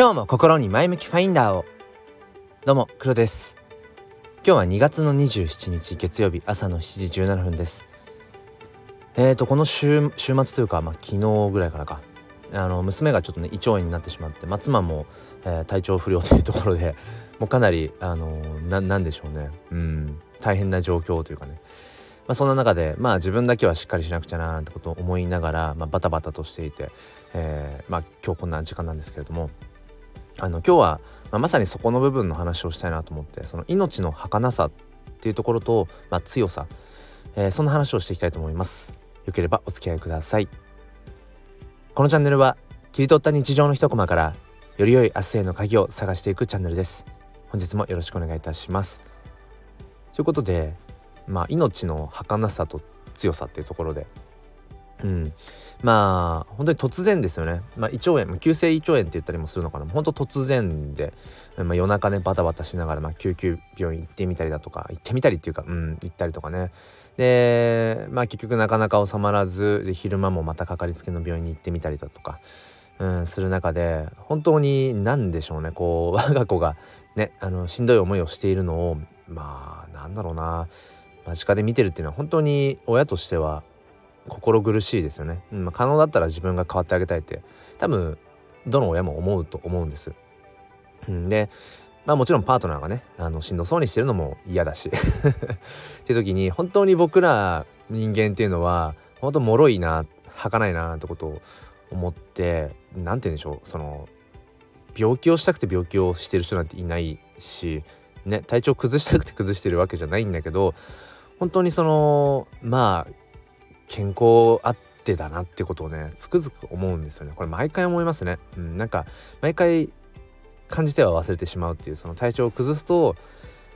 今日も心に前向きファインダーを。どうも黒です。今日は2月の27日月曜日朝の7時17分です。えーとこの週週末というかまあ昨日ぐらいからか。あの娘がちょっとね胃腸炎になってしまって妻も、えー、体調不良というところでもうかなりあのななんでしょうね。うん。大変な状況というかね。まあ、そんな中でまあ自分だけはしっかりしなくちゃななんてことを思いながら、まあ、バタバタとしていて、えー、まあ今日こんな時間なんですけれどもあの今日は、まあ、まさにそこの部分の話をしたいなと思ってその命の儚さっていうところと、まあ、強さ、えー、そんな話をしていきたいと思います。よければお付き合いください。このチャンネルは切り取った日常の一コマからより良い明日への鍵を探していくチャンネルです。本日もよろしくお願いいたします。ということでまあ命の儚さと強さっていうところでうん。まあ本当に突然ですよね、まあ、胃腸炎急性胃腸炎って言ったりもするのかな。本当突然で、まあ、夜中ねバタバタしながら、まあ、救急病院行ってみたりだとか行ってみたりっていうかうん行ったりとかね。でまあ結局なかなか収まらずで昼間もまたかかりつけの病院に行ってみたりだとか、うん、する中で本当に何でしょうねこう 我が子がねあのしんどい思いをしているのをまあなんだろうな。間近で見てるっていうのは本当に親としては心苦しいですよね、うんまあ、可能だったら自分が変わってあげたいって多分どの親も思うと思うんです。うん、でまあもちろんパートナーがねあのしんどそうにしてるのも嫌だし っていう時に本当に僕ら人間っていうのは本当脆いな儚いななんてことを思って何て言うんでしょうその病気をしたくて病気をしてる人なんていないしね体調崩したくて崩してるわけじゃないんだけど本当にそのまあ健康あってだなってことをねつくづく思うんですよね。これ毎回思いますね、うん、なんか毎回感じては忘れてしまうっていうその体調を崩すと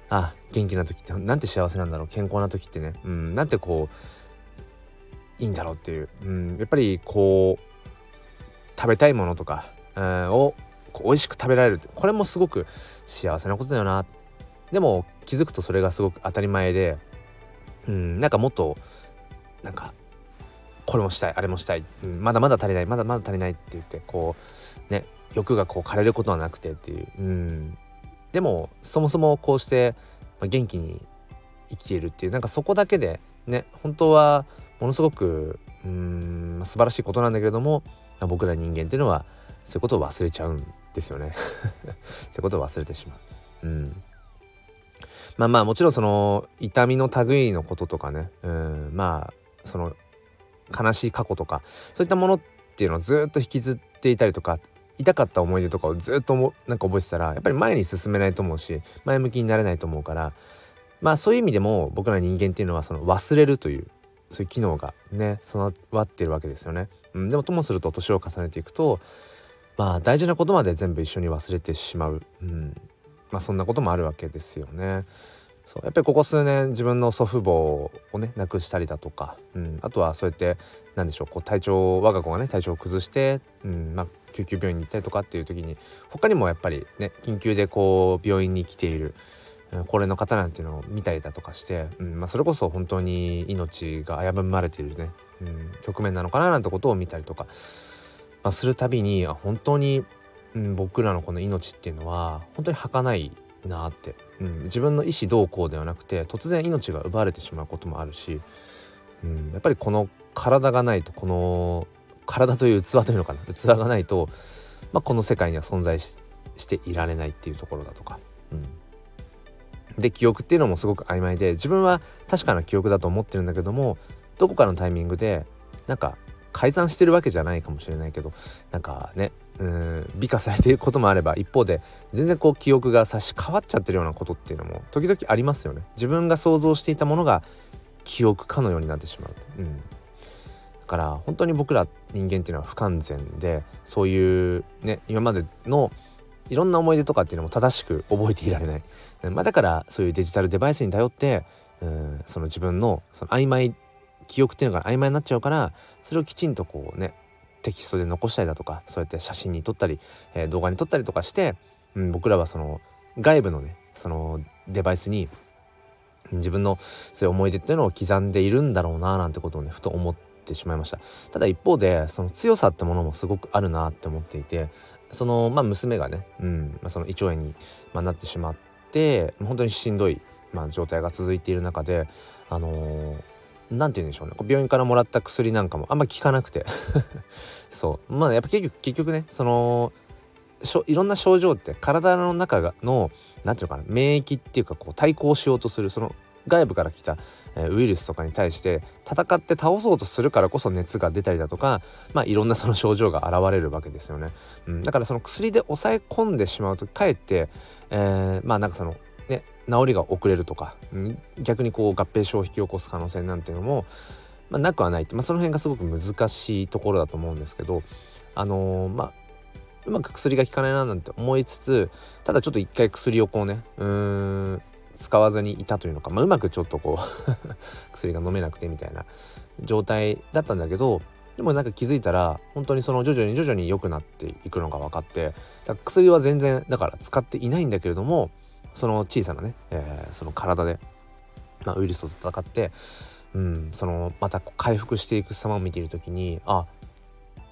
あ元気な時ってなんて幸せなんだろう健康な時ってね、うん、なんてこういいんだろうっていう、うん、やっぱりこう食べたいものとか、うん、を美味しく食べられるこれもすごく幸せなことだよな。でも気づくとそれがすごく当たり前で、うん、なんかもっとなんかこれもしたいあれもしたい、うん、まだまだ足りないまだまだ足りないって言ってこうね欲がこう枯れることはなくてっていう、うん、でもそもそもこうして、元気に生きているっていうなんかそこだけでね本当はものすごくうん素晴らしいことなんだけれども僕ら人間っていうのはそういうことを忘れちゃうんですよね。そういうことを忘れてしまう。うん。まあまあもちろんその痛みの類のこととかねうんまあその悲しい過去とかそういったものっていうのをずっと引きずっていたりとか痛かった思い出とかをずっともなんか覚えてたらやっぱり前に進めないと思うし前向きになれないと思うからまあそういう意味でも僕ら人間っていうのはその忘れるというそういう機能がね備わってるわけですよね。うん、でもともすると年を重ねていくとまあ大事なことまで全部一緒に忘れてしまう、うん、まあそんなこともあるわけですよね。そうやっぱりここ数年自分の祖父母をね亡くしたりだとか、うん、あとはそうやって何でしょうこう体調我が子がね体調を崩して、うんまあ、救急病院に行ったりとかっていう時に他にもやっぱりね緊急でこう病院に来ている高齢の方なんていうのを見たりだとかして、うんまあ、それこそ本当に命が危ぶまれているね、うん、局面なのかななんてことを見たりとか、まあ、するたびにあ本当に、うん、僕らのこの命っていうのは本当に儚いなって、うん、自分の意思どうこうではなくて突然命が奪われてしまうこともあるし、うん、やっぱりこの体がないとこの体という器というのかな？器がないと、まあ、この世界には存在していられないっていうところだとか、うん、で記憶っていうのもすごく曖昧で自分は確かな記憶だと思ってるんだけどもどこかのタイミングでなんか改ざんしてるわけじゃないかもしれないけどなんかねうん美化されていることもあれば一方で全然こう記憶が差し替わっちゃってるようなことっていうのも時々ありますよね。自分が想像していたものが記憶かのようになってしまう、うん、だから本当に僕ら人間っていうのは不完全でそういうね今までのいろんな思い出とかっていうのも正しく覚えていられない、まあ、だからそういうデジタルデバイスに頼ってうんその自分のその曖昧記憶っていうのが曖昧になっちゃうからそれをきちんとこうねテキストで残したりだとかそうやって写真に撮ったり、えー、動画に撮ったりとかして、うん、僕らはその外部のねそのデバイスに自分のそういう思い出っていうのを刻んでいるんだろうななんてことをねふと思ってしまいました。ただ一方でその強さってものもすごくあるなって思っていてそのまあ娘がね、うんまあ、その胃腸炎に、まあ、なってしまって本当にしんどい、まあ、状態が続いている中であのー何て言うんでしょうね。病院からもらった薬なんかもあんま効かなくて。そう。まあやっぱ結局結局ねそのいろんな症状って体の中がの何て言うのかな免疫っていうかこう対抗しようとするその外部から来た、えウイルスとかに対して戦って倒そうとするからこそ熱が出たりだとかまあいろんなその症状が現れるわけですよね、うん、だからその薬で抑え込んでしまうとかえって、えー、まあなんかその治りが遅れるとか、うん、逆にこう合併症を引き起こす可能性なんていうのも、まあ、なくはないって、まあ、その辺がすごく難しいところだと思うんですけどあのー、まあうまく薬が効かないななんて思いつつただちょっと一回薬をこうねうーん使わずにいたというのか、まあ、うまくちょっとこう 薬が飲めなくてみたいな状態だったんだけどでもなんか気づいたら本当にその徐々に徐々に良くなっていくのが分かってだ薬は全然だから使っていないんだけれどもその小さなね、えー、その体で、まあ、ウイルスと戦って、うん、そのまた回復していく様を見ている時にあ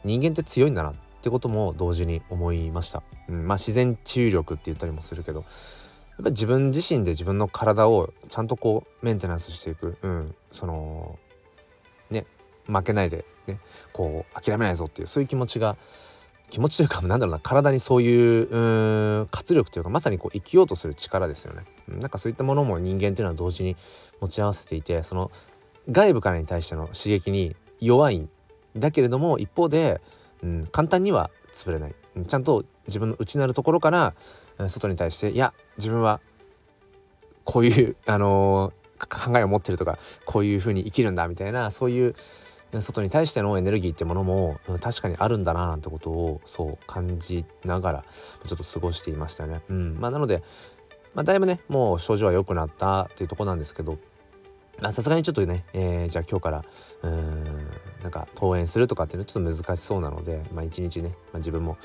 人間って強いんだなってことも同時に思いました、うん、まあ自然治癒力って言ったりもするけどやっぱ自分自身で自分の体をちゃんとこうメンテナンスしていく、うん、そのね負けないでねこう諦めないぞっていうそういう気持ちが気持ちというかなんだろうな体にそういう活力というかまさにこう生きようとする力ですよね。なんかそういったものも人間っていうのは同時に持ち合わせていてその外部からに対しての刺激に弱いんだけれども一方で、うん、簡単には潰れない、ちゃんと自分の内なるところから外に対していや自分はこういう、あのー、考えを持ってるとかこういうふうに生きるんだみたいなそういう外に対してのエネルギーってものも、確かにあるんだななんてことをそう感じながらちょっと過ごしていましたね。うんまあ、なので、まあ、だいぶねもう症状は良くなったっていうとこなんですけどさすがにちょっとね、えー、じゃあ今日からうんなんか登園するとかっていうのはちょっと難しそうなので、まあ、一日ね、まあ、自分も、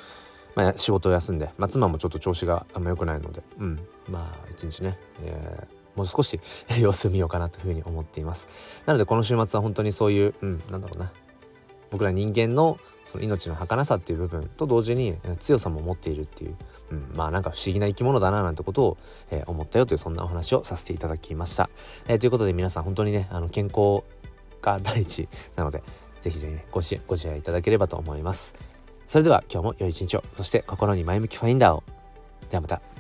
まあ、仕事を休んで、まあ、妻もちょっと調子があんま良くないので、うん、まあ一日ね、えーもう少し 様子見ようかなというふうに思っています。なのでこの週末は本当にそういううんなんだろうな。僕ら人間のその命の儚さっていう部分と同時に強さも持っているっていう、うん、まあなんか不思議な生き物だななんてことを、えー、思ったよというそんなお話をさせていただきました、えー、ということで皆さん本当にねあの健康が第一なのでぜひぜひねご支ご支援いただければと思います。それでは今日も良い一日を。そして心に前向きファインダーを。ではまた。